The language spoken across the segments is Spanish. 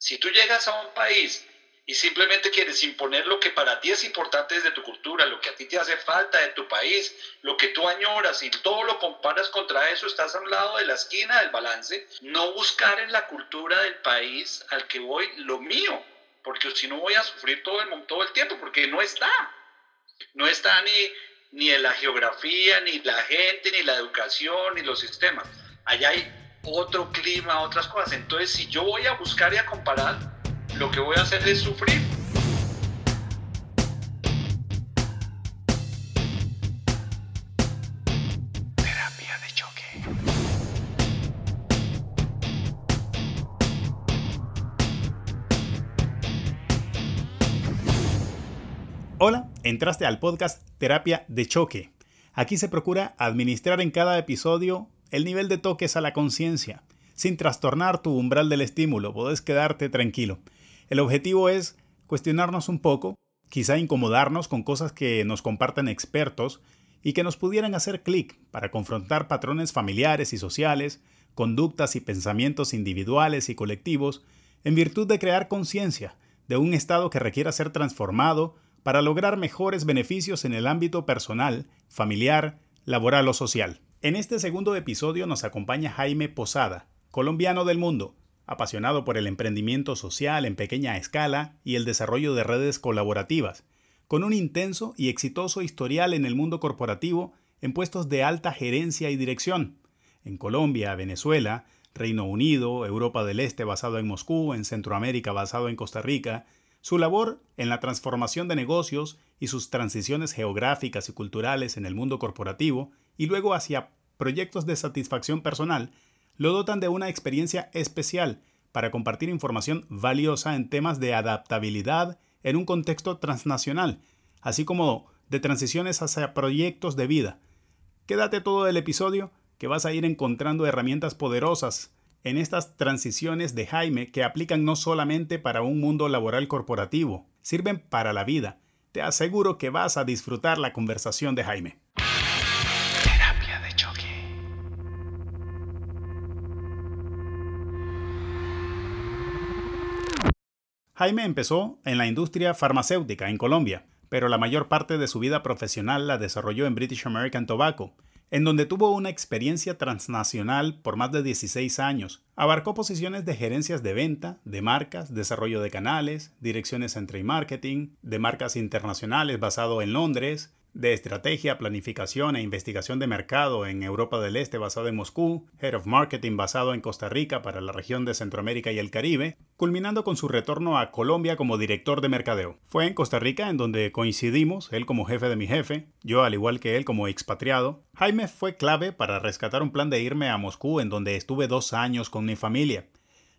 Si tú llegas a un país y simplemente quieres imponer lo que para ti es importante desde tu cultura, lo que a ti te hace falta de tu país, lo que tú añoras y todo lo comparas contra eso, estás a un lado de la esquina del balance, no buscar en la cultura del país al que voy lo mío, porque si no voy a sufrir todo el, todo el tiempo, porque no está. No está ni, ni en la geografía, ni la gente, ni la educación, ni los sistemas. Allá hay otro clima, otras cosas. Entonces, si yo voy a buscar y a comparar, lo que voy a hacer es sufrir. Terapia de choque. Hola, entraste al podcast Terapia de choque. Aquí se procura administrar en cada episodio el nivel de toques a la conciencia, sin trastornar tu umbral del estímulo, puedes quedarte tranquilo. El objetivo es cuestionarnos un poco, quizá incomodarnos con cosas que nos comparten expertos y que nos pudieran hacer clic para confrontar patrones familiares y sociales, conductas y pensamientos individuales y colectivos, en virtud de crear conciencia de un estado que requiera ser transformado para lograr mejores beneficios en el ámbito personal, familiar, laboral o social. En este segundo episodio nos acompaña Jaime Posada, colombiano del mundo, apasionado por el emprendimiento social en pequeña escala y el desarrollo de redes colaborativas, con un intenso y exitoso historial en el mundo corporativo en puestos de alta gerencia y dirección, en Colombia, Venezuela, Reino Unido, Europa del Este basado en Moscú, en Centroamérica basado en Costa Rica, su labor en la transformación de negocios y sus transiciones geográficas y culturales en el mundo corporativo y luego hacia proyectos de satisfacción personal, lo dotan de una experiencia especial para compartir información valiosa en temas de adaptabilidad en un contexto transnacional, así como de transiciones hacia proyectos de vida. Quédate todo el episodio que vas a ir encontrando herramientas poderosas en estas transiciones de Jaime que aplican no solamente para un mundo laboral corporativo, sirven para la vida. Te aseguro que vas a disfrutar la conversación de Jaime. Terapia de choque. Jaime empezó en la industria farmacéutica en Colombia, pero la mayor parte de su vida profesional la desarrolló en British American Tobacco, en donde tuvo una experiencia transnacional por más de 16 años. Abarcó posiciones de gerencias de venta, de marcas, desarrollo de canales, direcciones entre marketing, de marcas internacionales basado en Londres, de estrategia, planificación e investigación de mercado en Europa del Este basado en Moscú, Head of Marketing basado en Costa Rica para la región de Centroamérica y el Caribe, culminando con su retorno a Colombia como director de mercadeo. Fue en Costa Rica en donde coincidimos, él como jefe de mi jefe, yo al igual que él como expatriado. Jaime fue clave para rescatar un plan de irme a Moscú en donde estuve dos años con mi familia.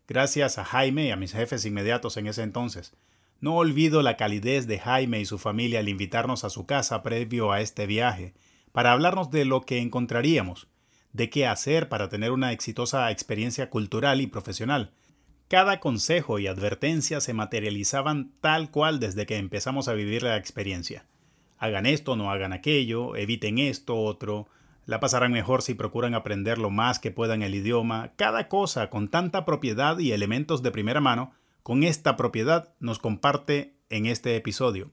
Gracias a Jaime y a mis jefes inmediatos en ese entonces. No olvido la calidez de Jaime y su familia al invitarnos a su casa previo a este viaje, para hablarnos de lo que encontraríamos, de qué hacer para tener una exitosa experiencia cultural y profesional. Cada consejo y advertencia se materializaban tal cual desde que empezamos a vivir la experiencia. Hagan esto, no hagan aquello, eviten esto, otro, la pasarán mejor si procuran aprender lo más que puedan el idioma, cada cosa con tanta propiedad y elementos de primera mano con esta propiedad nos comparte en este episodio.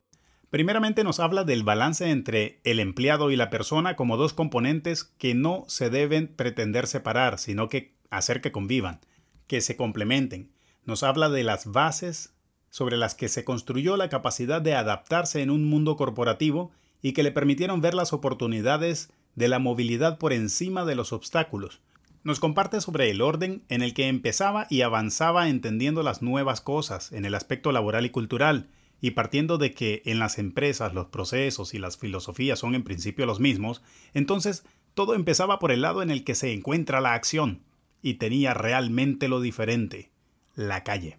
Primeramente nos habla del balance entre el empleado y la persona como dos componentes que no se deben pretender separar, sino que hacer que convivan, que se complementen. Nos habla de las bases sobre las que se construyó la capacidad de adaptarse en un mundo corporativo y que le permitieron ver las oportunidades de la movilidad por encima de los obstáculos, nos comparte sobre el orden en el que empezaba y avanzaba entendiendo las nuevas cosas en el aspecto laboral y cultural, y partiendo de que en las empresas los procesos y las filosofías son en principio los mismos, entonces todo empezaba por el lado en el que se encuentra la acción, y tenía realmente lo diferente, la calle.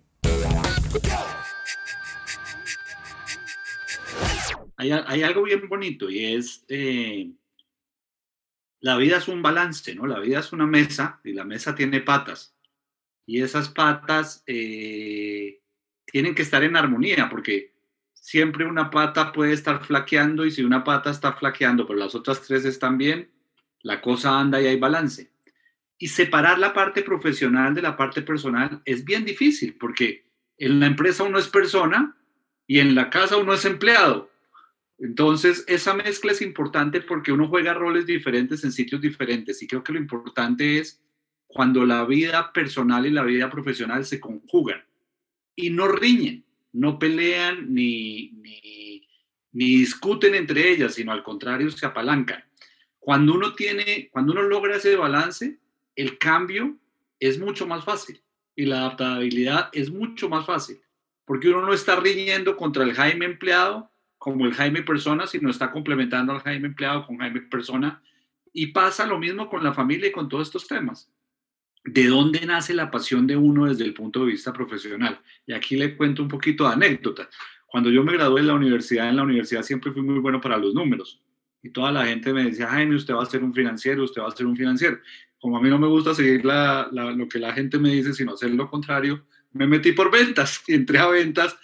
Hay, algo bien bonito y es eh, la vida es un balance, ¿no? La vida es una mesa y la mesa tiene patas. Y esas patas eh, tienen que estar en armonía porque siempre una pata puede estar flaqueando y si una pata está flaqueando pero las otras tres están bien, la cosa anda y hay balance. Y separar la parte profesional de la parte personal es bien difícil porque En la empresa uno es persona y en la casa uno es empleado. Entonces, esa mezcla es importante porque uno juega roles diferentes en sitios diferentes y creo que lo importante es cuando la vida personal y la vida profesional se conjugan y no riñen, no pelean ni, ni, discuten entre ellas, sino al contrario se apalancan. Cuando uno tiene, cuando uno logra ese balance, el cambio es mucho más fácil y la adaptabilidad es mucho más fácil, porque uno no está riñendo contra el Jaime empleado como el Jaime persona, sino está complementando al Jaime empleado con Jaime persona. Y pasa lo mismo con la familia y con todos estos temas. ¿De dónde nace la pasión de uno desde el punto de vista profesional? Y aquí le cuento un poquito de anécdota. Cuando yo me gradué en la universidad, en la universidad siempre fui muy bueno para los números. Y toda la gente me decía, Jaime, usted va a ser un financiero, usted va a ser un financiero. Como a mí no me gusta seguir lo que la gente me dice, sino hacer lo contrario, me metí por ventas y entré a ventas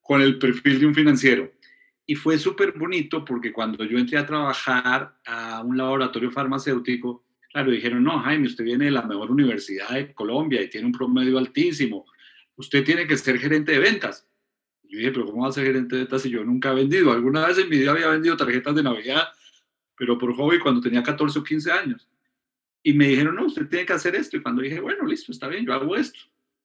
con el perfil de un financiero. Y fue súper bonito porque cuando yo entré a trabajar a un laboratorio farmacéutico, claro, dijeron, no, Jaime, usted viene de la mejor universidad de Colombia y tiene un promedio altísimo, usted tiene que ser gerente de ventas. yo dije, pero ¿cómo va a ser gerente de ventas si yo nunca he vendido? Alguna vez en mi vida había vendido tarjetas de Navidad, pero por hobby cuando tenía 14 o 15 años. Y me dijeron, no, usted tiene que hacer esto. Y cuando dije, bueno, listo, está bien, yo hago esto.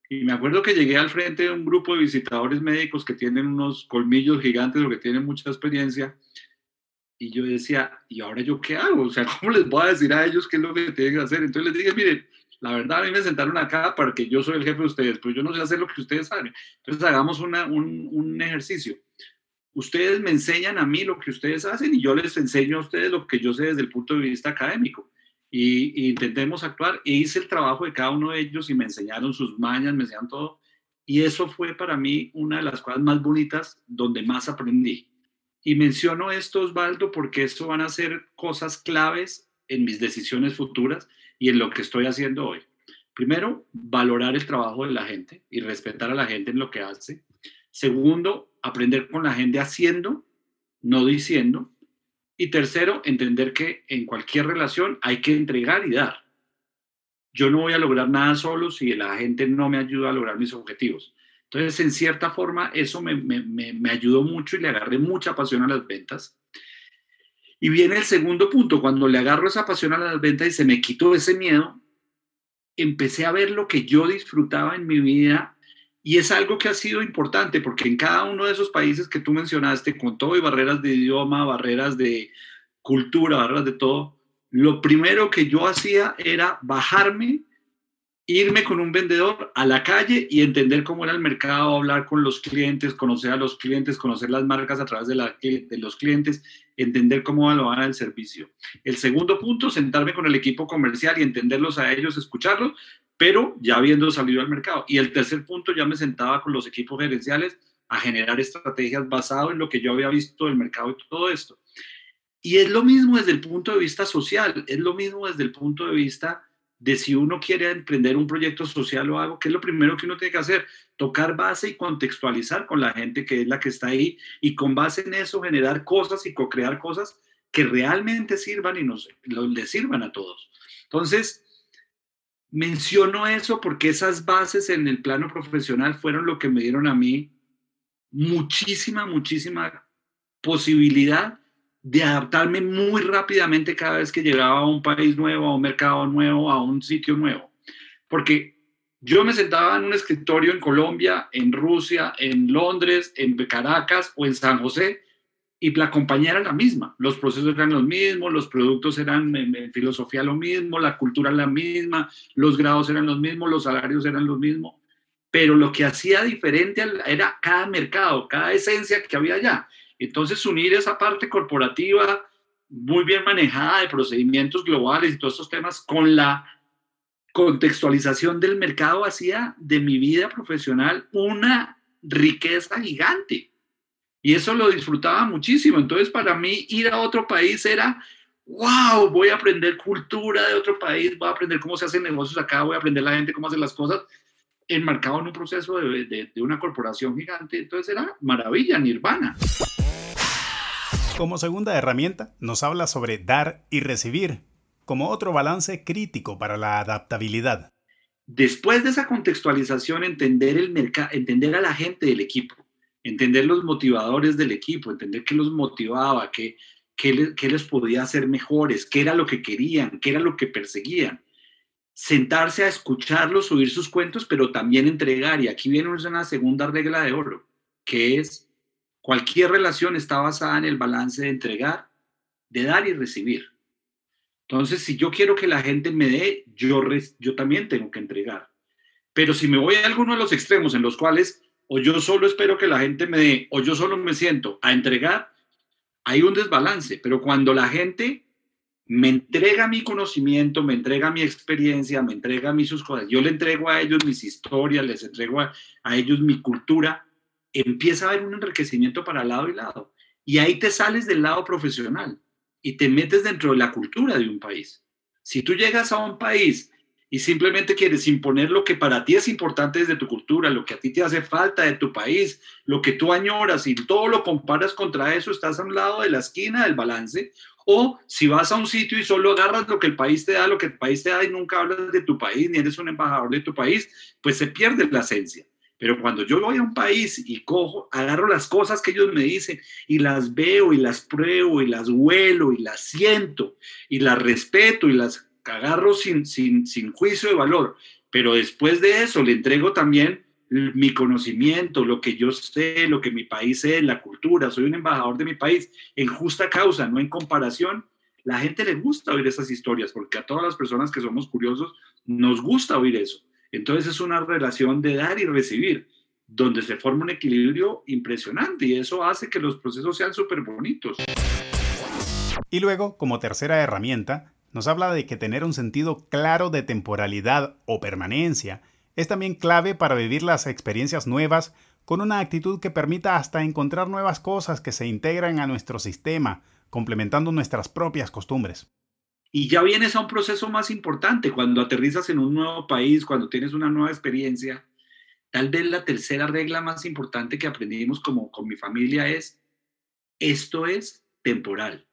Y me acuerdo que llegué al frente de un grupo de visitadores médicos que tienen unos colmillos gigantes o que tienen mucha experiencia. Y yo decía, ¿y ahora yo qué hago? O sea, ¿cómo les voy a decir a ellos qué es lo que tienen que hacer? Entonces les dije, miren, la verdad a mí me sentaron acá para que yo soy el jefe de ustedes, pero yo no sé hacer lo que ustedes saben. Entonces hagamos una, un, un ejercicio. Ustedes me enseñan a mí lo que ustedes hacen y yo les enseño a ustedes lo que yo sé desde el punto de vista académico y, intentemos actuar. E hice el trabajo de cada uno de ellos y me enseñaron sus mañas, me enseñaron todo. Y eso fue para mí una de las cosas más bonitas donde más aprendí. Y menciono esto, Osvaldo, porque esto van a ser cosas claves en mis decisiones futuras y en lo que estoy haciendo hoy. Primero, valorar el trabajo de la gente y respetar a la gente en lo que hace. Segundo, aprender con la gente haciendo, no diciendo. Y tercero, entender que en cualquier relación hay que entregar y dar. Yo no voy a lograr nada solo si la gente no me ayuda a lograr mis objetivos. Entonces, en cierta forma, eso me, me, ayudó mucho y le agarré mucha pasión a las ventas. Y viene el segundo punto, cuando le agarro esa pasión a las ventas y se me quitó ese miedo, empecé a ver lo que yo disfrutaba en mi vida y es algo que ha sido importante porque en cada uno de esos países que tú mencionaste, con todo y barreras de idioma, barreras de cultura, barreras de todo, lo primero que yo hacía era bajarme, irme con un vendedor a la calle y entender cómo era el mercado, hablar con los clientes, conocer a los clientes, conocer las marcas a través de, los clientes, entender cómo van el servicio. El segundo punto, sentarme con el equipo comercial y entenderlos a ellos, escucharlos, pero ya habiendo salido al mercado. Y el tercer punto, ya me sentaba con los equipos gerenciales a generar estrategias basado en lo que yo había visto del mercado y todo esto. Y es lo mismo desde el punto de vista social, es lo mismo desde el punto de vista de si uno quiere emprender un proyecto social o algo, ¿qué es lo primero que uno tiene que hacer? Tocar base y contextualizar con la gente que es la que está ahí y con base en eso generar cosas y co-crear cosas que realmente sirvan y nos les sirvan a todos. Entonces, Menciono eso porque esas bases en el plano profesional fueron lo que me dieron a mí muchísima, muchísima posibilidad de adaptarme muy rápidamente cada vez que llegaba a un país nuevo, a un mercado nuevo, a un sitio nuevo. Porque yo me sentaba en un escritorio en Colombia, en Rusia, en Londres, en Caracas o en San José y la compañía era la misma, los procesos eran los mismos, los productos eran en, filosofía lo mismo, la cultura la misma, los grados eran los mismos, los salarios eran los mismos, pero lo que hacía diferente era cada mercado, cada esencia que había allá. Entonces unir esa parte corporativa muy bien manejada de procedimientos globales y todos estos temas con la contextualización del mercado hacía de mi vida profesional una riqueza gigante y eso lo disfrutaba muchísimo. Entonces, para mí, ir a otro país era, wow, voy a aprender cultura de otro país, voy a aprender cómo se hacen negocios acá, voy a aprender la gente cómo hace las cosas, enmarcado en un proceso de, de, de una corporación gigante. Entonces, era maravilla, nirvana. Como segunda herramienta, nos habla sobre dar y recibir, como otro balance crítico para la adaptabilidad. Después de esa contextualización, entender, el entender a la gente del equipo, entender los motivadores del equipo, entender qué los motivaba, qué, qué, qué les podía hacer mejores, qué era lo que querían, qué era lo que perseguían. Sentarse a escucharlos, oír sus cuentos, pero también entregar. Y aquí viene una segunda regla de oro, que es cualquier relación está basada en el balance de entregar, de dar y recibir. Entonces, si yo quiero que la gente me dé, yo, yo también tengo que entregar. Pero si me voy a alguno de los extremos en los cuales o yo solo espero que la gente me dé o yo solo me siento a entregar, hay un desbalance. Pero cuando la gente me entrega mi conocimiento, me entrega mi experiencia, me entrega mis sus cosas, yo le entrego a ellos mis historias, les entrego a, a ellos mi cultura, empieza a haber un enriquecimiento para lado y lado. Y ahí te sales del lado profesional y te metes dentro de la cultura de un país. Si tú llegas a un país y simplemente quieres imponer lo que para ti es importante desde tu cultura, lo que a ti te hace falta de tu país, lo que tú añoras y todo lo comparas contra eso, estás a un lado de la esquina del balance, o si vas a un sitio y solo agarras lo que el país te da, lo que el país te da y nunca hablas de tu país, ni eres un embajador de tu país, pues se pierde la esencia. Pero cuando yo voy a un país y cojo, agarro las cosas que ellos me dicen y las veo y las pruebo y las huelo y las siento y las respeto y las agarro sin, sin, sin juicio de valor, pero después de eso le entrego también mi conocimiento, lo que yo sé, lo que mi país es, la cultura, soy un embajador de mi país, en justa causa, no en comparación, la gente le gusta oír esas historias, porque a todas las personas que somos curiosos nos gusta oír eso. Entonces es una relación de dar y recibir, donde se forma un equilibrio impresionante y eso hace que los procesos sean súper bonitos. Y luego, como tercera herramienta, nos habla de que tener un sentido claro de temporalidad o permanencia es también clave para vivir las experiencias nuevas con una actitud que permita hasta encontrar nuevas cosas que se integran a nuestro sistema, complementando nuestras propias costumbres. Y ya vienes a un proceso más importante, cuando aterrizas en un nuevo país, cuando tienes una nueva experiencia. Tal vez la tercera regla más importante que aprendimos como con mi familia es, esto es temporal.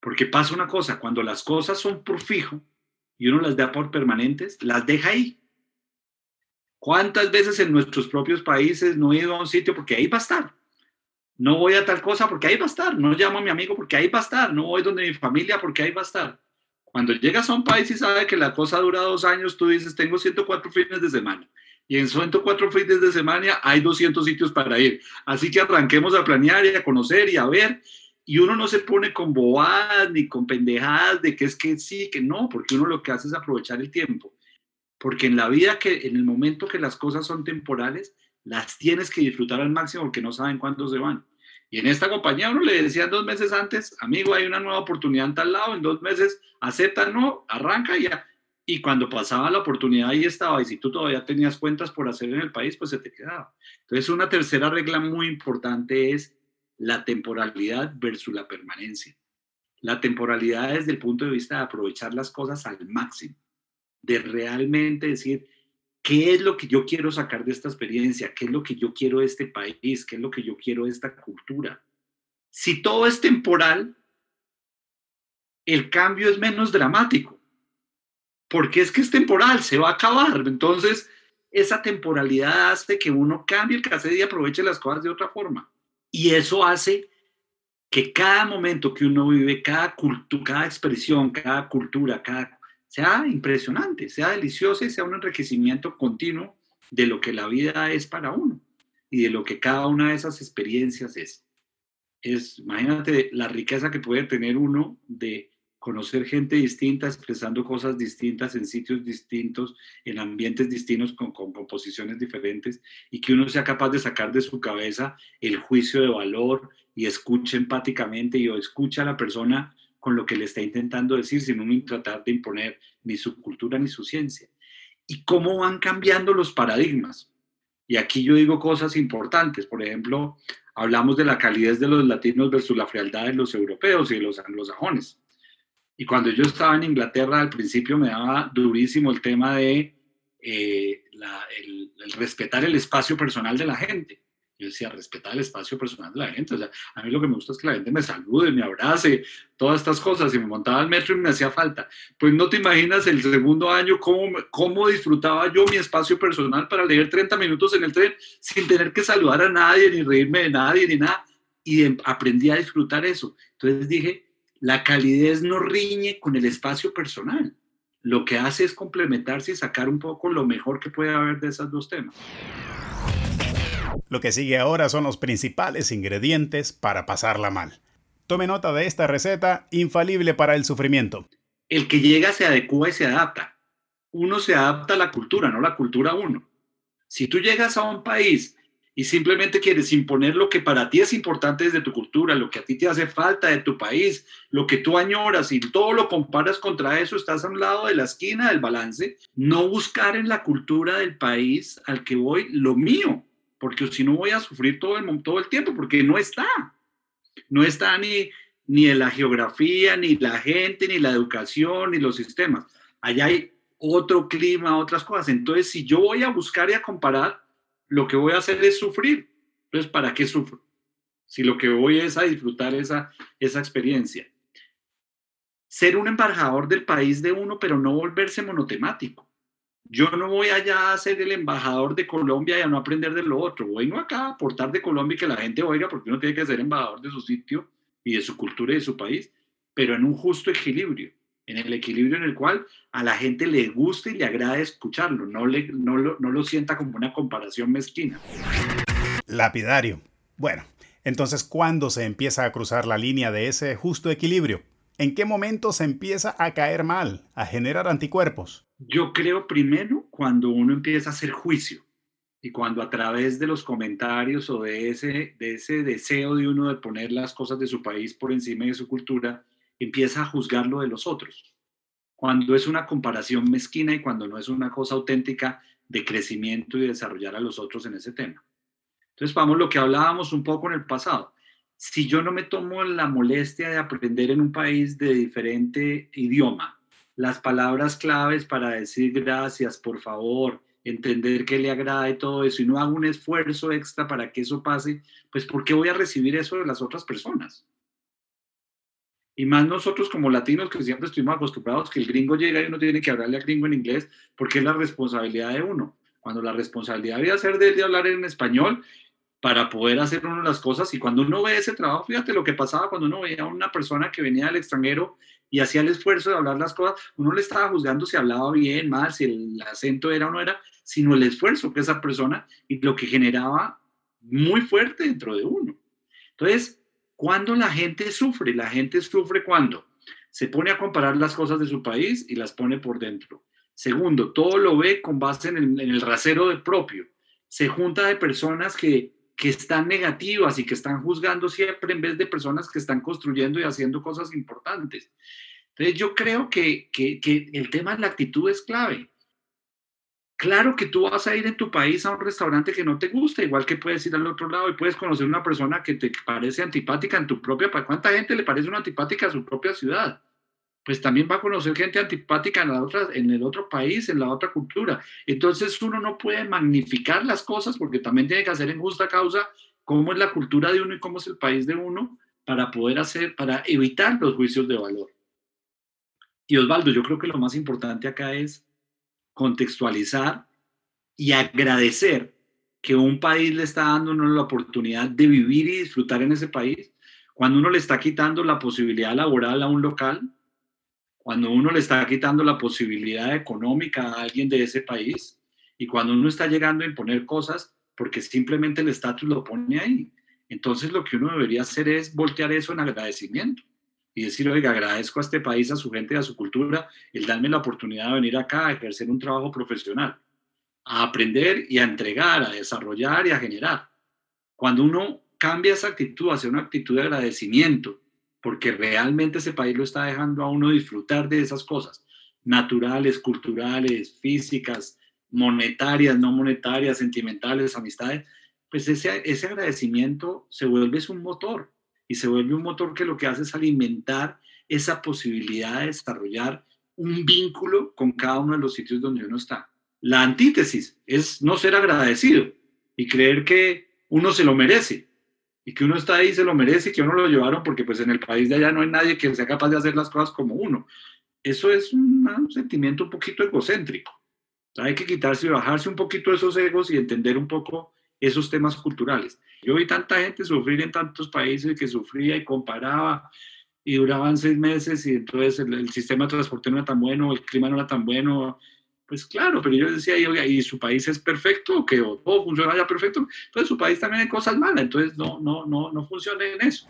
Porque pasa una cosa, cuando las cosas son por fijo y uno las da por permanentes, las deja ahí. ¿Cuántas veces en nuestros propios países no he ido a un sitio porque ahí va a estar? No voy a tal cosa porque ahí va a estar. No llamo a mi amigo porque ahí va a estar. No voy donde mi familia porque ahí va a estar. Cuando llegas a un país y sabes que la cosa dura dos años, tú dices, tengo 104 fines de semana. Y en 104 fines de semana hay 200 sitios para ir. Así que arranquemos a planear y a conocer y a ver. Y uno no se pone con bobadas ni con pendejadas de que es que sí, que no, porque uno lo que hace es aprovechar el tiempo. Porque en la vida, que en el momento que las cosas son temporales, las tienes que disfrutar al máximo porque no saben cuándo se van. Y en esta compañía uno le decía dos meses antes, amigo, hay una nueva oportunidad en tal lado, en dos meses acepta, no, arranca ya. Y cuando pasaba la oportunidad ahí estaba, y si tú todavía tenías cuentas por hacer en el país, pues se te quedaba. Entonces una tercera regla muy importante es la temporalidad versus la permanencia. La temporalidad desde el punto de vista de aprovechar las cosas al máximo, de realmente decir, ¿Qué es lo que yo quiero sacar de esta experiencia? ¿Qué es lo que yo quiero de este país? ¿Qué es lo que yo quiero de esta cultura? Si todo es temporal, el cambio es menos dramático, porque es que es temporal, se va a acabar. Entonces, esa temporalidad hace que uno cambie el cassette y aproveche las cosas de otra forma. Y eso hace que cada momento que uno vive, cada, expresión, cada cultura, cada sea impresionante, sea deliciosa y sea un enriquecimiento continuo de lo que la vida es para uno y de lo que cada una de esas experiencias es. Es, imagínate la riqueza que puede tener uno de conocer gente distinta, expresando cosas distintas en sitios distintos, en ambientes distintos, con, composiciones diferentes, y que uno sea capaz de sacar de su cabeza el juicio de valor y escuche empáticamente y o escucha a la persona con lo que le está intentando decir, sino ni tratar de imponer ni su cultura ni su ciencia. Y cómo van cambiando los paradigmas. Y aquí yo digo cosas importantes. Por ejemplo, hablamos de la calidez de los latinos versus la frialdad de los europeos y de los anglosajones. Y cuando yo estaba en Inglaterra, al principio me daba durísimo el tema de eh, el respetar el espacio personal de la gente. Yo decía, respetar el espacio personal de la gente. O sea, a mí lo que me gusta es que la gente me salude, me abrace, todas estas cosas. Y me montaba al metro y me hacía falta. Pues no te imaginas el segundo año cómo, cómo disfrutaba yo mi espacio personal para leer 30 minutos en el tren sin tener que saludar a nadie, ni reírme de nadie, ni nada. Y em, aprendí a disfrutar eso. Entonces dije, la calidez no riñe con el espacio personal. Lo que hace es complementarse y sacar un poco lo mejor que puede haber de esos dos temas. Lo que sigue ahora son los principales ingredientes para pasarla mal. Tome nota de esta receta infalible para el sufrimiento. El que llega se adecua y se adapta. Uno se adapta a la cultura, no la cultura a uno. Si tú llegas a un país y simplemente quieres imponer lo que para ti es importante desde tu cultura, lo que a ti te hace falta de tu país, lo que tú añoras y todo lo comparas contra eso, estás a un lado de la esquina del balance, no buscar en la cultura del país al que voy lo mío, porque si no voy a sufrir todo el, todo el tiempo, porque no está. No está ni, ni en la geografía, ni la gente, ni la educación, ni los sistemas. Allá hay otro clima, otras cosas. Entonces, si yo voy a buscar y a comparar, lo que voy a hacer es sufrir. Entonces, ¿para qué sufro? Si lo que voy es a disfrutar esa, esa experiencia. Ser un embajador del país de uno, pero no volverse monotemático. Yo no voy allá a ser el embajador de Colombia y a no aprender de lo otro. Vengo acá a aportar de Colombia y que la gente oiga, porque uno tiene que ser embajador de su sitio y de su cultura y de su país, pero en un justo equilibrio en el equilibrio en el cual a la gente le guste y le agrade escucharlo, no, le, no, lo, no lo sienta como una comparación mezquina. Lapidario. Bueno, entonces, ¿cuándo se empieza a cruzar la línea de ese justo equilibrio? ¿En qué momento se empieza a caer mal, a generar anticuerpos? Yo creo primero cuando uno empieza a hacer juicio y cuando a través de los comentarios o de ese, de ese deseo de uno de poner las cosas de su país por encima de su cultura, empieza a juzgar lo de los otros. Cuando es una comparación mezquina y cuando no es una cosa auténtica de crecimiento y desarrollar a los otros en ese tema. Entonces, vamos lo que hablábamos un poco en el pasado. Si yo no me tomo la molestia de aprender en un país de diferente idioma, las palabras claves para decir gracias, por favor, entender que le agrada y todo eso, y no hago un esfuerzo extra para que eso pase, pues ¿por qué voy a recibir eso de las otras personas? Y más nosotros como latinos que siempre estuvimos acostumbrados que el gringo llega y uno tiene que hablarle al gringo en inglés porque es la responsabilidad de uno. Cuando la responsabilidad debería ser de, de hablar en español para poder hacer uno las cosas. Y cuando uno ve ese trabajo, fíjate lo que pasaba cuando uno veía a una persona que venía del extranjero y hacía el esfuerzo de hablar las cosas, uno le estaba juzgando si hablaba bien, mal, si el acento era o no era, sino el esfuerzo que esa persona y lo que generaba muy fuerte dentro de uno. Entonces, ¿Cuándo la gente sufre? La gente sufre cuando se pone a comparar las cosas de su país y las pone por dentro. Segundo, todo lo ve con base en el, rasero de propio. Se junta de personas que, que están negativas y que están juzgando siempre en vez de personas que están construyendo y haciendo cosas importantes. Entonces yo creo que, que el tema de la actitud es clave. Claro que tú vas a ir en tu país a un restaurante que no te gusta, igual que puedes ir al otro lado y puedes conocer una persona que te parece antipática en tu propia. ¿Cuánta gente le parece una antipática a su propia ciudad? Pues también va a conocer gente antipática en, la otra, en el otro país, en la otra cultura. Entonces uno no puede magnificar las cosas porque también tiene que hacer en justa causa cómo es la cultura de uno y cómo es el país de uno para poder hacer, para evitar los juicios de valor. Y Osvaldo, yo creo que lo más importante acá es contextualizar y agradecer que un país le está dando uno la oportunidad de vivir y disfrutar en ese país, cuando uno le está quitando la posibilidad laboral a un local, cuando uno le está quitando la posibilidad económica a alguien de ese país y cuando uno está llegando a imponer cosas porque simplemente el estatus lo pone ahí. Entonces lo que uno debería hacer es voltear eso en agradecimiento y decir, oiga, agradezco a este país, a su gente a su cultura, el darme la oportunidad de venir acá a ejercer un trabajo profesional, a aprender y a entregar, a desarrollar y a generar. Cuando uno cambia esa actitud hacia una actitud de agradecimiento, porque realmente ese país lo está dejando a uno disfrutar de esas cosas, naturales, culturales, físicas, monetarias, no monetarias, sentimentales, amistades, pues ese, ese agradecimiento se vuelve un motor y se vuelve un motor que lo que hace es alimentar esa posibilidad de desarrollar un vínculo con cada uno de los sitios donde uno está. La antítesis es no ser agradecido y creer que uno se lo merece y que uno está ahí se lo merece y que uno lo llevaron porque pues en el país de allá no hay nadie que sea capaz de hacer las cosas como uno. Eso es un, sentimiento un poquito egocéntrico. hay que quitarse y bajarse un poquito esos egos y entender un poco esos temas culturales. Yo vi tanta gente sufrir en tantos países que sufría y comparaba y duraban seis meses y entonces el, el sistema de transporte no era tan bueno, el clima no era tan bueno, pues claro, pero yo decía, y, su país es perfecto, que todo funciona ya perfecto, entonces su país también hay cosas malas, entonces no, no, no, no funciona en eso.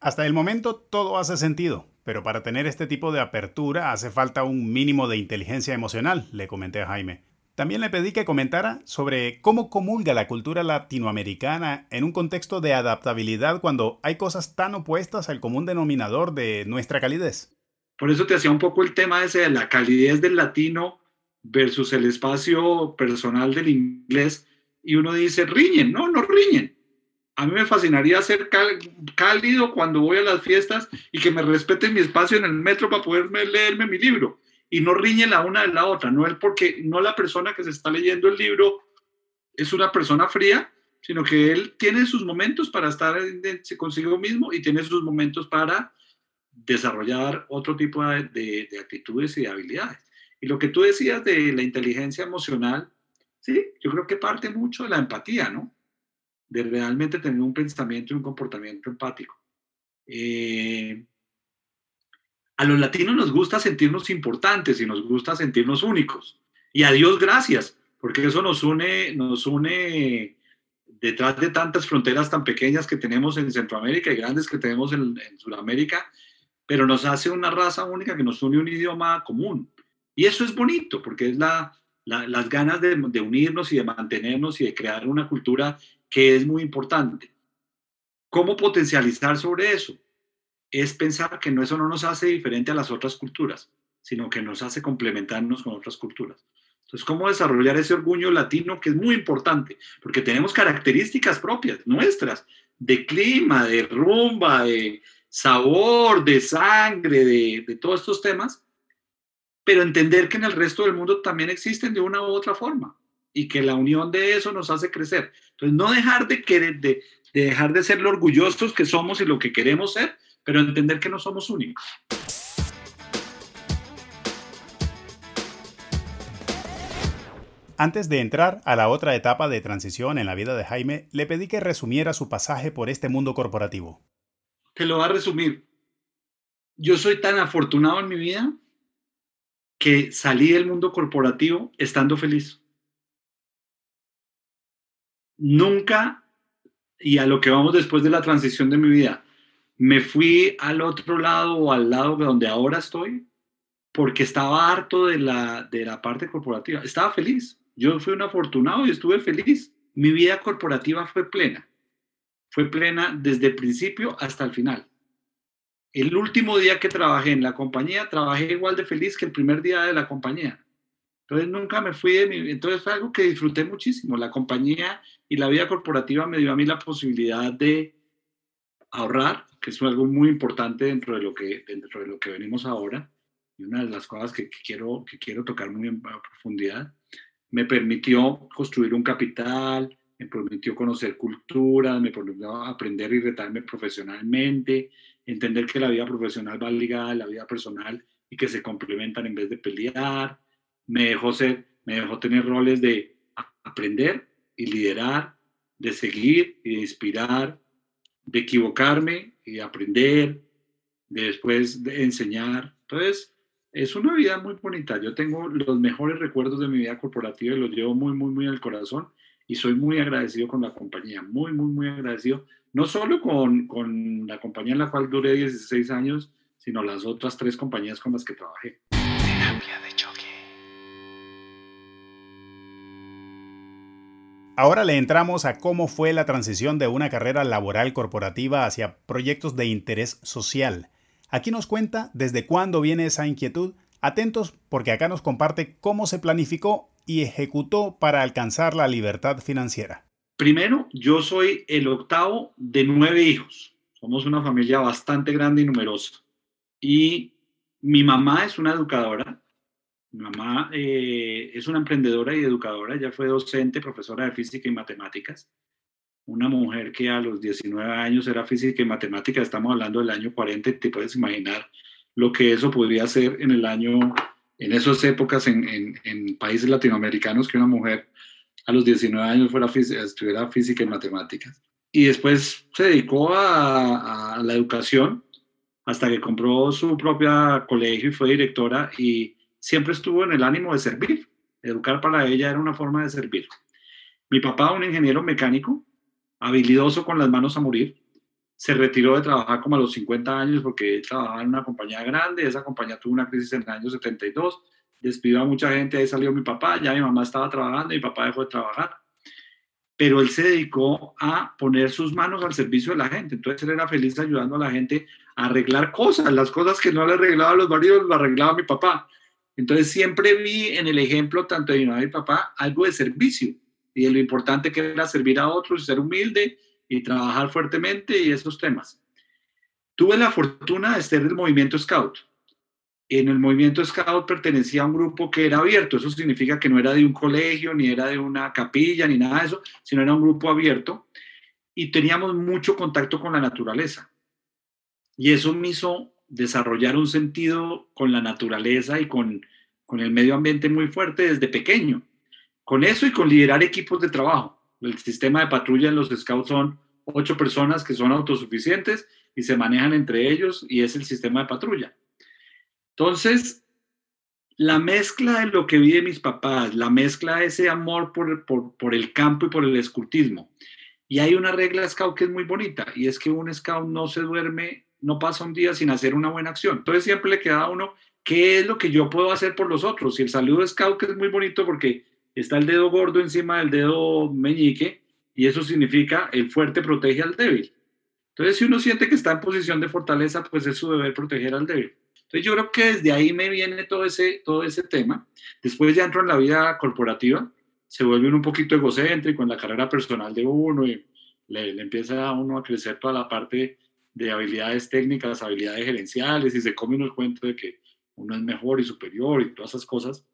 Hasta el momento todo hace sentido, pero para tener este tipo de apertura hace falta un mínimo de inteligencia emocional, le comenté a Jaime. También le pedí que comentara sobre cómo comulga la cultura latinoamericana en un contexto de adaptabilidad cuando hay cosas tan opuestas al común denominador de nuestra calidez. Por eso te hacía un poco el tema ese de la calidez del latino versus el espacio personal del inglés. Y uno dice, riñen, no, no riñen. A mí me fascinaría ser cálido cuando voy a las fiestas y que me respeten mi espacio en el metro para poderme leerme mi libro. Y no riñen la una de la otra. No es porque no la persona que se está leyendo el libro es una persona fría, sino que él tiene sus momentos para estar consigo mismo y tiene sus momentos para desarrollar otro tipo de, actitudes y de habilidades. Y lo que tú decías de la inteligencia emocional, sí, yo creo que parte mucho de la empatía, ¿no? De realmente tener un pensamiento y un comportamiento empático. Eh, a los latinos nos gusta sentirnos importantes y nos gusta sentirnos únicos. Y a Dios gracias, porque eso nos une, nos une detrás de tantas fronteras tan pequeñas que tenemos en Centroamérica y grandes que tenemos en, en Sudamérica, pero nos hace una raza única que nos une un idioma común. Y eso es bonito, porque es la, las ganas de, de, unirnos y de mantenernos y de crear una cultura que es muy importante. ¿Cómo potencializar sobre eso? Es pensar que no, eso no nos hace diferente a las otras culturas, sino que nos hace complementarnos con otras culturas. Entonces, ¿cómo desarrollar ese orgullo latino que es muy importante? Porque tenemos características propias, nuestras, de clima, de rumba, de, sabor, de sangre, de, todos estos temas, pero entender que en el resto del mundo también existen de una u otra forma y que la unión de eso nos hace crecer. Entonces, no dejar de querer, de, dejar de ser lo orgullosos que somos y lo que queremos ser, pero entender que no somos únicos. Antes de entrar a la otra etapa de transición en la vida de Jaime, le pedí que resumiera su pasaje por este mundo corporativo te lo va a resumir. Yo soy tan afortunado en mi vida que salí del mundo corporativo estando feliz. Nunca, y a lo que vamos después de la transición de mi vida, me fui al otro lado o al lado de donde ahora estoy porque estaba harto de la, de la parte corporativa. Estaba feliz. Yo fui un afortunado y estuve feliz. Mi vida corporativa fue plena fue plena desde el principio hasta el final. El último día que trabajé en la compañía, trabajé igual de feliz que el primer día de la compañía. Entonces nunca me fui de mi... Entonces fue algo que disfruté muchísimo. La compañía y la vida corporativa me dio a mí la posibilidad de ahorrar, que es algo muy importante dentro de lo que, dentro de lo que venimos ahora. Y una de las cosas que, quiero, que quiero tocar muy en profundidad, me permitió construir un capital, me permitió conocer cultura, me permitió aprender y retarme profesionalmente, entender que la vida profesional va ligada a la vida personal y que se complementan en vez de pelear. Me dejó, ser, me dejó tener roles de aprender y liderar, de seguir y de inspirar, de equivocarme y aprender, de después de enseñar. Entonces, es una vida muy bonita. Yo tengo los mejores recuerdos de mi vida corporativa y los llevo muy, muy, muy al corazón y soy muy agradecido con la compañía, muy, muy, muy agradecido, no solo con, con la compañía en la cual duré 16 años, sino las otras tres compañías con las que trabajé. Terapia de choque. Ahora le entramos a cómo fue la transición de una carrera laboral corporativa hacia proyectos de interés social. Aquí nos cuenta desde cuándo viene esa inquietud. Atentos porque acá nos comparte cómo se planificó y ejecutó para alcanzar la libertad financiera? Primero, yo soy el octavo de nueve hijos. Somos una familia bastante grande y numerosa. Y mi mamá es una educadora Mi mamá eh, es una emprendedora y educadora, ella fue docente, profesora de física y matemáticas. Una mujer que a los 19 años era física y matemática, estamos hablando del año 40, te puedes imaginar lo que eso podría ser en el año, en esas épocas en, en, países latinoamericanos, que una mujer a los 19 años fuera estudiara física y matemáticas. Y después se dedicó a, a la educación hasta que compró su propia colegio y fue directora y siempre estuvo en el ánimo de servir. Educar para ella era una forma de servir. Mi papá, un ingeniero mecánico, habilidoso con las manos a morir, se retiró de trabajar como a los 50 años porque trabajaba en una compañía grande, esa compañía tuvo una crisis en el año 72, despidió a mucha gente, ahí salió mi papá, ya mi mamá estaba trabajando, mi papá dejó de trabajar, pero él se dedicó a poner sus manos al servicio de la gente, entonces él era feliz ayudando a la gente a arreglar cosas, las cosas que no le arreglaba a los maridos, lo arreglaba mi papá. Entonces siempre vi en el ejemplo tanto de mi mamá y mi papá algo de servicio y de lo importante que era servir a otros ser humilde y trabajar fuertemente y esos temas. Tuve la fortuna de estar en el movimiento Scout. En el movimiento Scout pertenecía a un grupo que era abierto, eso significa que no era de un colegio, ni era de una capilla, ni nada de eso, sino era un grupo abierto y teníamos mucho contacto con la naturaleza. Y eso me hizo desarrollar un sentido con la naturaleza y con, con el medio ambiente muy fuerte desde pequeño. Con eso y con liderar equipos de trabajo. El sistema de patrulla en los scouts son ocho personas que son autosuficientes y se manejan entre ellos y es el sistema de patrulla. Entonces, la mezcla de lo que vi de mis papás, la mezcla de ese amor por, por, por el campo y por el escultismo. Y hay una regla scout que es muy bonita y es que un scout no se duerme no pasa un día sin hacer una buena acción. Entonces siempre le queda a uno, ¿qué es lo que yo puedo hacer por los otros? Y el saludo scout que es muy bonito porque está el dedo gordo encima del dedo meñique y eso significa el fuerte protege al débil. Entonces si uno siente que está en posición de fortaleza, pues es su deber proteger al débil. Entonces yo creo que desde ahí me viene todo ese, todo ese tema. Después ya entro en la vida corporativa, se vuelve un poquito egocéntrico en la carrera personal de uno y le, le empieza a uno a crecer toda la parte de habilidades técnicas, habilidades gerenciales, y se come uno el cuento de que uno es mejor y superior y todas esas cosas.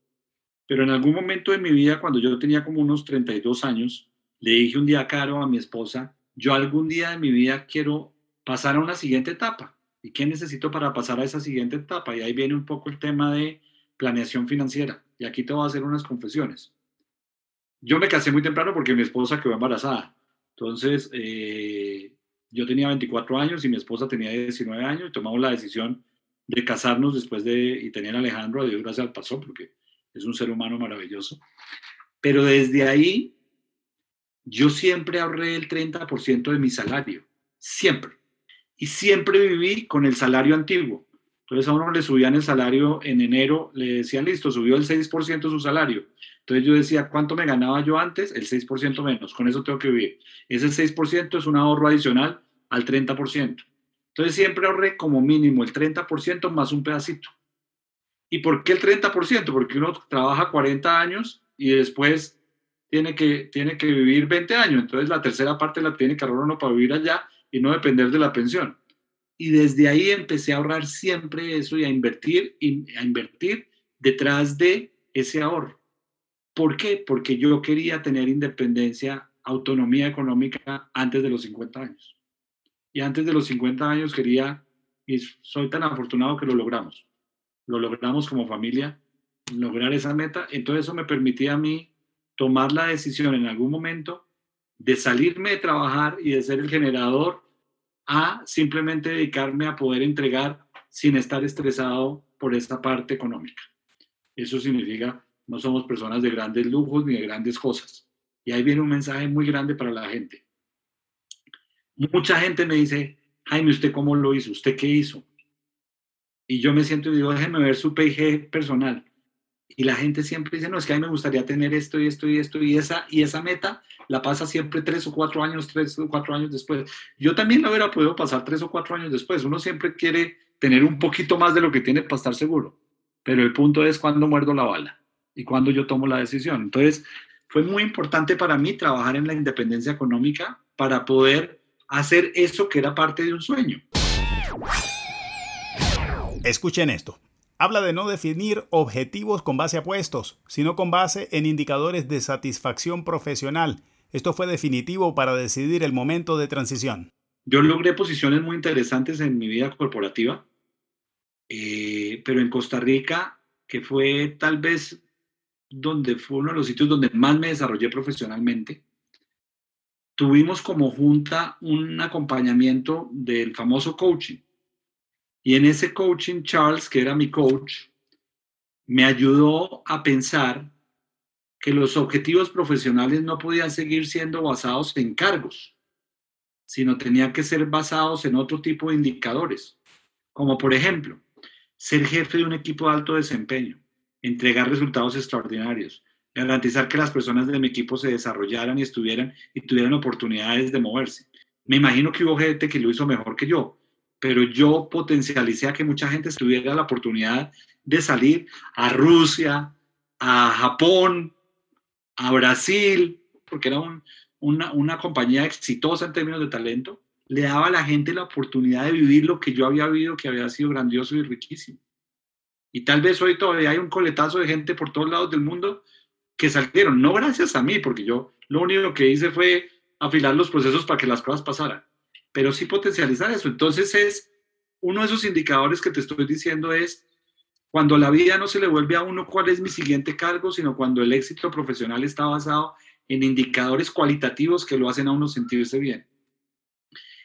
Pero en algún momento de mi vida, cuando yo tenía como unos 32 años, le dije un día caro a mi esposa, yo algún día de mi vida quiero pasar a una siguiente etapa. ¿Y qué necesito para pasar a esa siguiente etapa? Y ahí viene un poco el tema de planeación financiera. Y aquí te voy a hacer unas confesiones. Yo me casé muy temprano porque mi esposa quedó embarazada. Entonces, eh, yo tenía 24 años y mi esposa tenía 19 años y tomamos la decisión de casarnos después de, y tener a Alejandro, a Dios gracias al pasó, porque es un ser humano maravilloso. Pero desde ahí, yo siempre ahorré el 30% de mi salario, siempre. Y siempre viví con el salario antiguo. Entonces a uno le subían el salario en enero, le decían, listo, subió el 6% su salario. Entonces yo decía, ¿cuánto me ganaba yo antes? El 6% menos, con eso tengo que vivir. Ese 6% es un ahorro adicional al 30%. Entonces siempre ahorré como mínimo el 30% más un pedacito. ¿Y por qué el 30%? Porque uno trabaja 40 años y después tiene que, tiene que vivir 20 años. Entonces la tercera parte la tiene que ahorrar uno para vivir allá y no depender de la pensión. Y desde ahí empecé a ahorrar siempre eso y a invertir, y a invertir detrás de ese ahorro. ¿Por qué? Porque yo quería tener independencia, autonomía económica antes de los 50 años y antes de los 50 años quería, y soy tan afortunado que lo logramos. Lo logramos como familia, lograr esa meta. Entonces eso me permitía a mí tomar la decisión en algún momento de salirme de trabajar y de ser el generador a simplemente dedicarme a poder entregar sin estar estresado por esta parte económica. Eso significa, no somos personas de grandes lujos ni de grandes cosas. Y ahí viene un mensaje muy grande para la gente mucha gente me dice, Jaime, ¿usted cómo lo hizo? ¿Usted qué hizo? Y yo me siento y digo, déjeme ver su PIG personal. Y la gente siempre dice, no, es que a mí me gustaría tener esto y esto y esto y esa, y esa meta la pasa siempre tres o cuatro años, tres o cuatro años después. Yo también la hubiera podido pasar tres o cuatro años después. Uno siempre quiere tener un poquito más de lo que tiene para estar seguro. Pero el punto es cuando muerdo la bala y cuando yo tomo la decisión. Entonces, fue muy importante para mí trabajar en la independencia económica para poder hacer eso que era parte de un sueño. Escuchen esto. habla de no definir objetivos con base a puestos, sino con base en indicadores de satisfacción profesional. Esto fue definitivo para decidir el momento de transición. Yo logré posiciones muy interesantes en mi vida corporativa, eh, pero en Costa Rica, que fue tal vez donde fue uno de los sitios donde más me desarrollé profesionalmente, tuvimos como junta un acompañamiento del famoso coaching. Y en ese coaching, Charles, que era mi coach, me ayudó a pensar que los objetivos profesionales no podían seguir siendo basados en cargos, sino tenían que ser basados en otro tipo de indicadores, como por ejemplo, ser jefe de un equipo de alto desempeño, entregar resultados extraordinarios, garantizar que las personas de mi equipo se desarrollaran y estuvieran y tuvieran oportunidades de moverse. Me imagino que hubo gente que lo hizo mejor que yo, pero yo potencialicé a que mucha gente tuviera la oportunidad de salir a Rusia, a Japón, a Brasil, porque era una, una compañía exitosa en términos de talento, le daba a la gente la oportunidad de vivir lo que yo había vivido, que había sido grandioso y riquísimo. Y tal vez hoy todavía hay un coletazo de gente por todos lados del mundo que salieron, no gracias a mí, porque yo lo único que hice fue afilar los procesos para que las cosas pasaran, pero sí potencializar eso. Entonces es uno de esos indicadores que te estoy diciendo es cuando la vida no se le vuelve a uno cuál es mi siguiente cargo, sino cuando el éxito profesional está basado en indicadores cualitativos que lo hacen a uno sentirse bien.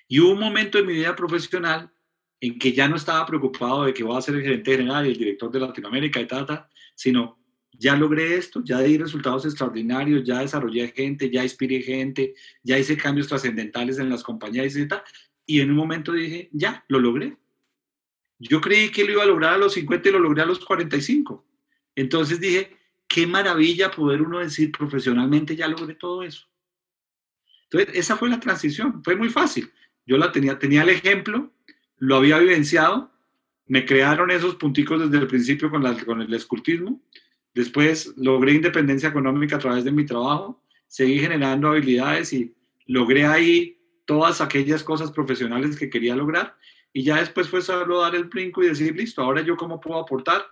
Y hubo un momento en mi vida profesional en que ya no estaba preocupado de que voy a ser el gerente general y el director de Latinoamérica y tal, sino ya logré esto, ya di resultados extraordinarios, ya desarrollé gente, ya inspiré gente, ya hice cambios trascendentales en las compañías y tal. Y en un momento dije, ya, lo logré. Yo creí que lo iba a lograr a los 50 y lo logré a los 45. Entonces dije, qué maravilla poder uno decir profesionalmente, ya logré todo eso. Entonces, esa fue la transición, fue muy fácil. Yo la tenía, tenía el ejemplo, lo había vivenciado, me crearon esos punticos desde el principio con, el escultismo, Después logré independencia económica a través de mi trabajo, seguí generando habilidades y logré ahí todas aquellas cosas profesionales que quería lograr. Y ya después fue solo dar el brinco y decir, listo, ahora yo cómo puedo aportar.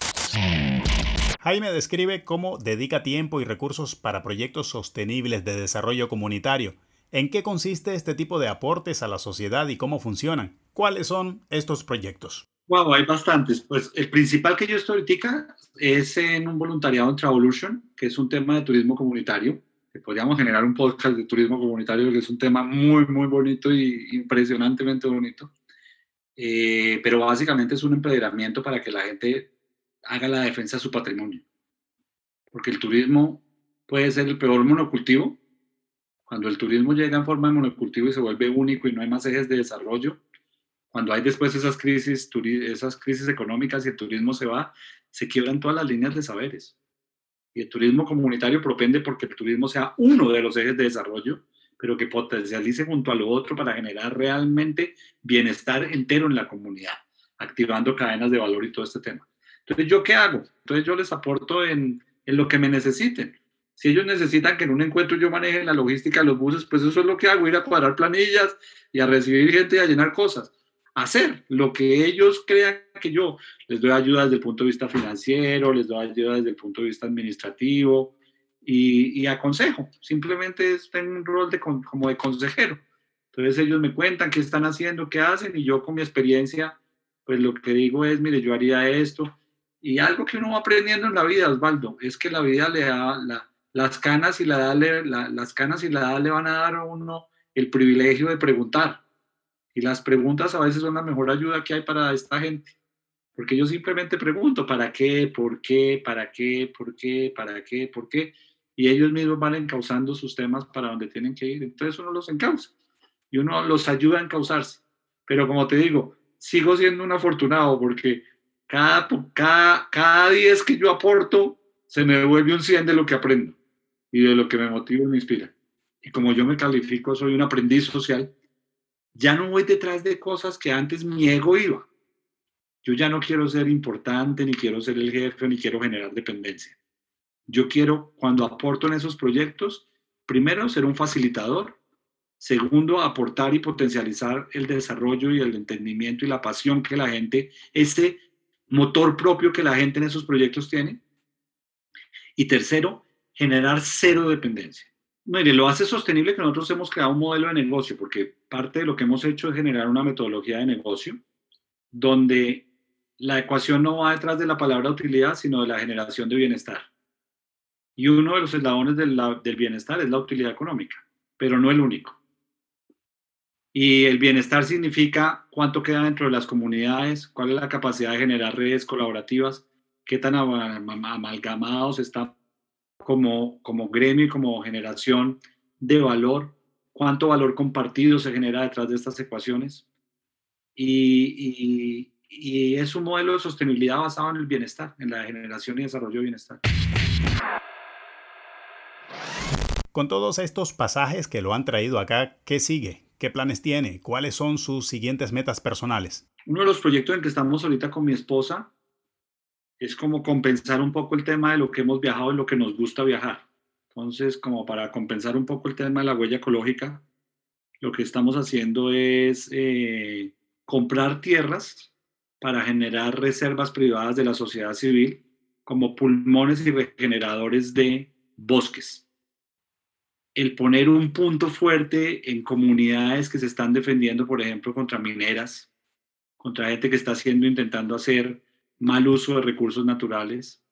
Jaime describe cómo dedica tiempo y recursos para proyectos sostenibles de desarrollo comunitario. ¿En qué consiste este tipo de aportes a la sociedad y cómo funcionan? ¿Cuáles son estos proyectos? Wow, hay bastantes. Pues el principal que yo estoy ahorita es en un voluntariado en Travolution, que es un tema de turismo comunitario. Podríamos generar un podcast de turismo comunitario, que es un tema muy, muy bonito y impresionantemente bonito. Eh, pero básicamente es un empoderamiento para que la gente haga la defensa de su patrimonio. Porque el turismo puede ser el peor monocultivo. Cuando el turismo llega en forma de monocultivo y se vuelve único y no hay más ejes de desarrollo, cuando hay después esas crisis, esas crisis económicas y el turismo se va, se quiebran todas las líneas de saberes. Y el turismo comunitario propende porque el turismo sea uno de los ejes de desarrollo, pero que potencialice junto a lo otro para generar realmente bienestar entero en la comunidad, activando cadenas de valor y todo este tema. Entonces, ¿yo qué hago? Entonces, yo les aporto en, en lo que me necesiten. Si ellos necesitan que en un encuentro yo maneje la logística de los buses, pues eso es lo que hago, ir a cuadrar planillas y a recibir gente y a llenar cosas hacer lo que ellos crean que yo les doy ayuda desde el punto de vista financiero, les doy ayuda desde el punto de vista administrativo y, aconsejo. Simplemente tengo un rol de, como de consejero. Entonces ellos me cuentan qué están haciendo, qué hacen y yo con mi experiencia, pues lo que digo es, mire, yo haría esto. Y algo que uno va aprendiendo en la vida, Osvaldo, es que la vida le da las canas y la edad le, las canas y la van a dar a uno el privilegio de preguntar y las preguntas a veces son la mejor ayuda que hay para esta gente. Porque yo simplemente pregunto, ¿para qué? ¿Por qué? ¿Para qué? ¿Por qué? ¿Para qué? ¿Por qué? Y ellos mismos van encauzando sus temas para donde tienen que ir. Entonces uno los encausa y uno los ayuda a encauzarse. Pero como te digo, sigo siendo un afortunado porque cada, cada, cada 10 que yo aporto, se me devuelve un 100 de lo que aprendo y de lo que me motiva y me inspira. Y como yo me califico, soy un aprendiz social, ya no voy detrás de cosas que antes mi ego iba. Yo ya no quiero ser importante, ni quiero ser el jefe, ni quiero generar dependencia. Yo quiero, cuando aporto en esos proyectos, primero ser un facilitador, segundo aportar y potencializar el desarrollo y el entendimiento y la pasión que la gente, ese motor propio que la gente en esos proyectos tiene. Y tercero, generar cero dependencia. Mire, lo hace sostenible que nosotros hemos creado un modelo de negocio, porque parte de lo que hemos hecho es generar una metodología de negocio donde la ecuación no va detrás de la palabra utilidad, sino de la generación de bienestar. Y uno de los eslabones del, bienestar es la utilidad económica, pero no el único. Y el bienestar significa cuánto queda dentro de las comunidades, cuál es la capacidad de generar redes colaborativas, qué tan amalgamados están como, como gremio y como generación de valor, cuánto valor compartido se genera detrás de estas ecuaciones. Y, y, es un modelo de sostenibilidad basado en el bienestar, en la generación y desarrollo de bienestar. Con todos estos pasajes que lo han traído acá, ¿qué sigue? ¿Qué planes tiene? ¿Cuáles son sus siguientes metas personales? Uno de los proyectos en que estamos ahorita con mi esposa es como compensar un poco el tema de lo que hemos viajado y lo que nos gusta viajar. Entonces, como para compensar un poco el tema de la huella ecológica, lo que estamos haciendo es eh, comprar tierras para generar reservas privadas de la sociedad civil como pulmones y regeneradores de bosques el poner un punto fuerte en comunidades que se están defendiendo, por ejemplo, contra mineras, contra gente que está haciendo, intentando hacer mal uso de recursos naturales,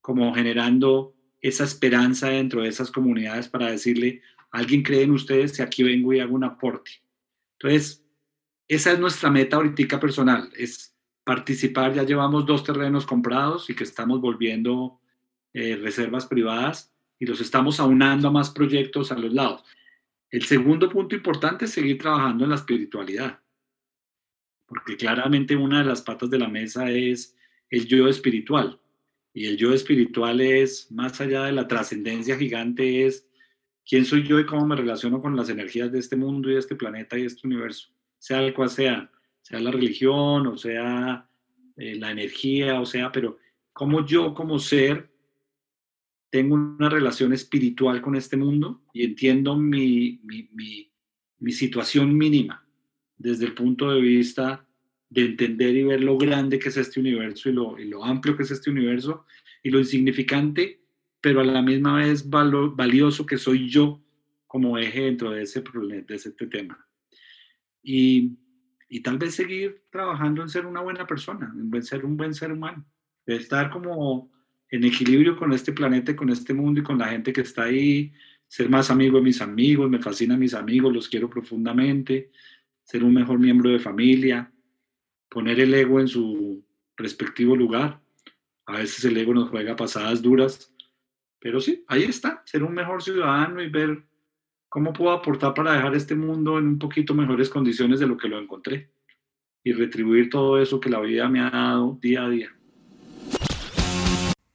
como generando esa esperanza dentro de esas comunidades para decirle, alguien cree en ustedes y aquí vengo y hago un aporte. Entonces, esa es nuestra meta ahorita personal, es participar, ya llevamos dos terrenos comprados y que estamos volviendo eh, reservas privadas y los estamos aunando a más proyectos a los lados. El segundo punto importante es seguir trabajando en la espiritualidad, porque claramente una de las patas de la mesa es el yo espiritual. Y el yo espiritual es, más allá de la trascendencia gigante, es quién soy yo y cómo me relaciono con las energías de este mundo y de este planeta y de este universo, sea el cual sea, sea la religión o sea eh, la energía, o sea, pero cómo yo como ser tengo una relación espiritual con este mundo y entiendo mi, mi, situación mínima desde el punto de vista de entender y ver lo grande que es este universo y lo, y lo amplio que es este universo y lo insignificante, pero a la misma vez valioso que soy yo como eje dentro de ese, de ese tema. Y, y, tal vez seguir trabajando en ser una buena persona, en ser un buen ser humano, de estar como en equilibrio con este planeta, con este mundo y con la gente que está ahí, ser más amigo de mis amigos, me fascinan mis amigos, los quiero profundamente, ser un mejor miembro de familia, poner el ego en su respectivo lugar. A veces el ego nos juega pasadas duras, pero sí, ahí está, ser un mejor ciudadano y ver cómo puedo aportar para dejar este mundo en un poquito mejores condiciones de lo que lo encontré y retribuir todo eso que la vida me ha dado día a día.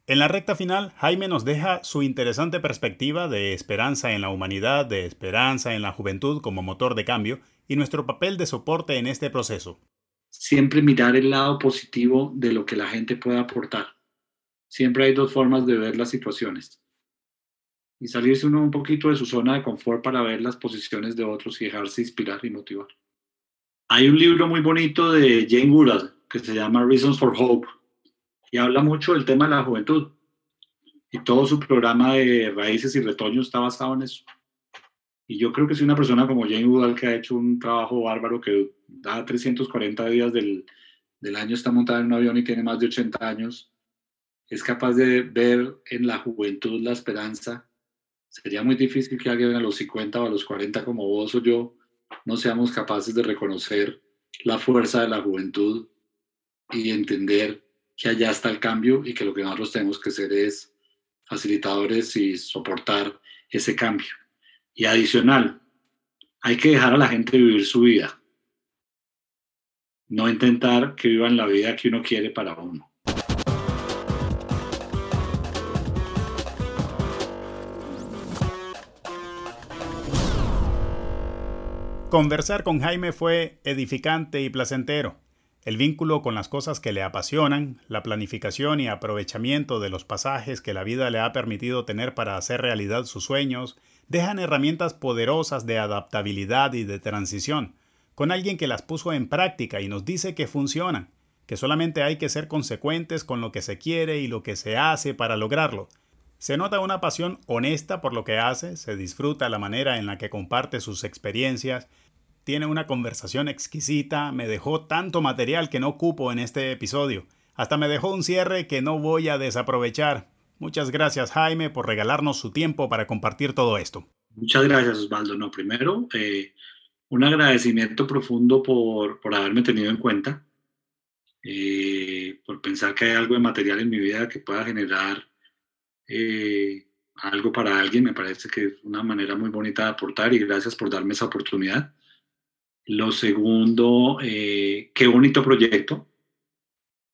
En la recta final, Jaime nos deja su interesante perspectiva de esperanza en la humanidad, de esperanza en la juventud como motor de cambio y nuestro papel de soporte en este proceso. Siempre mirar el lado positivo de lo que la gente puede aportar. Siempre hay dos formas de ver las situaciones. Y salirse uno un poquito de su zona de confort para ver las posiciones de otros y dejarse inspirar y motivar. Hay un libro muy bonito de Jane Goodall que se llama Reasons for Hope y habla mucho del tema de la juventud. Y todo su programa de raíces y retoños está basado en eso. Y yo creo que si una persona como Jane Goodall, que ha hecho un trabajo bárbaro, que da 340 días del, del año, está montada en un avión y tiene más de 80 años, es capaz de ver en la juventud la esperanza. Sería muy difícil que alguien a los 50 o a los 40 como vos o yo no seamos capaces de reconocer la fuerza de la juventud y entender que allá está el cambio y que lo que nosotros tenemos que hacer es facilitadores y soportar ese cambio. Y adicional, hay que dejar a la gente vivir su vida, no intentar que vivan la vida que uno quiere para uno. Conversar con Jaime fue edificante y placentero. El vínculo con las cosas que le apasionan, la planificación y aprovechamiento de los pasajes que la vida le ha permitido tener para hacer realidad sus sueños, dejan herramientas poderosas de adaptabilidad y de transición, con alguien que las puso en práctica y nos dice que funcionan, que solamente hay que ser consecuentes con lo que se quiere y lo que se hace para lograrlo. Se nota una pasión honesta por lo que hace, se disfruta la manera en la que comparte sus experiencias, tiene una conversación exquisita, me dejó tanto material que no cupo en este episodio, hasta me dejó un cierre que no voy a desaprovechar. Muchas gracias Jaime por regalarnos su tiempo para compartir todo esto. Muchas gracias Osvaldo. No, primero, eh, un agradecimiento profundo por, por haberme tenido en cuenta, eh, por pensar que hay algo de material en mi vida que pueda generar eh, algo para alguien, me parece que es una manera muy bonita de aportar y gracias por darme esa oportunidad. Lo segundo, eh, qué bonito proyecto,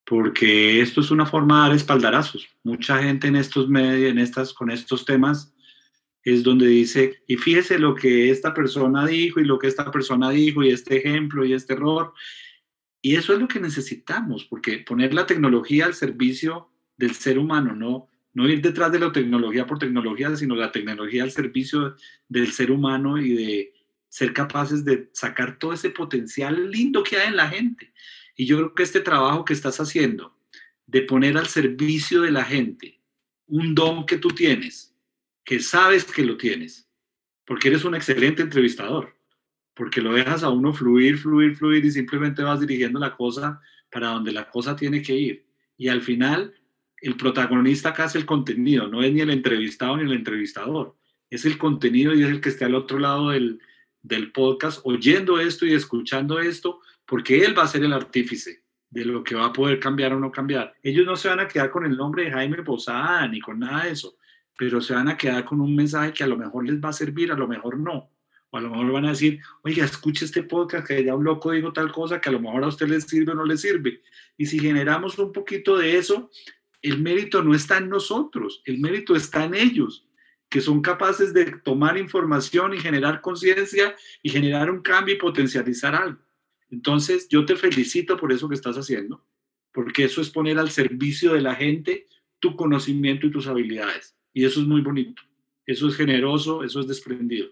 porque esto es una forma de dar espaldarazos. Mucha gente en estos medios, en estas, con estos temas, es donde dice, y fíjese lo que esta persona dijo y lo que esta persona dijo y este ejemplo y este error. Y eso es lo que necesitamos, porque poner la tecnología al servicio del ser humano, no, no ir detrás de la tecnología por tecnología, sino la tecnología al servicio del ser humano y de ser capaces de sacar todo ese potencial lindo que hay en la gente. Y yo creo que este trabajo que estás haciendo, de poner al servicio de la gente un don que tú tienes, que sabes que lo tienes, porque eres un excelente entrevistador, porque lo dejas a uno fluir, fluir, fluir y simplemente vas dirigiendo la cosa para donde la cosa tiene que ir. Y al final, el protagonista acá es el contenido, no es ni el entrevistado ni el entrevistador, es el contenido y es el que esté al otro lado del, del podcast oyendo esto y escuchando esto, porque él va a ser el artífice de lo que va a poder cambiar o no cambiar. Ellos no se van a quedar con el nombre de Jaime Posada ni con nada de eso pero se van a quedar con un mensaje que a lo mejor les va a servir, a lo mejor no. O a lo mejor van a decir, oiga, escuche este podcast que ya un loco dijo tal cosa que a lo mejor a usted le sirve o no le sirve. Y si generamos un poquito de eso, el mérito no está en nosotros, el mérito está en ellos, que son capaces de tomar información y generar conciencia y generar un cambio y potencializar algo. Entonces, yo te felicito por eso que estás haciendo, porque eso es poner al servicio de la gente tu conocimiento y tus habilidades. Y eso es muy bonito. Eso es generoso, eso es desprendido.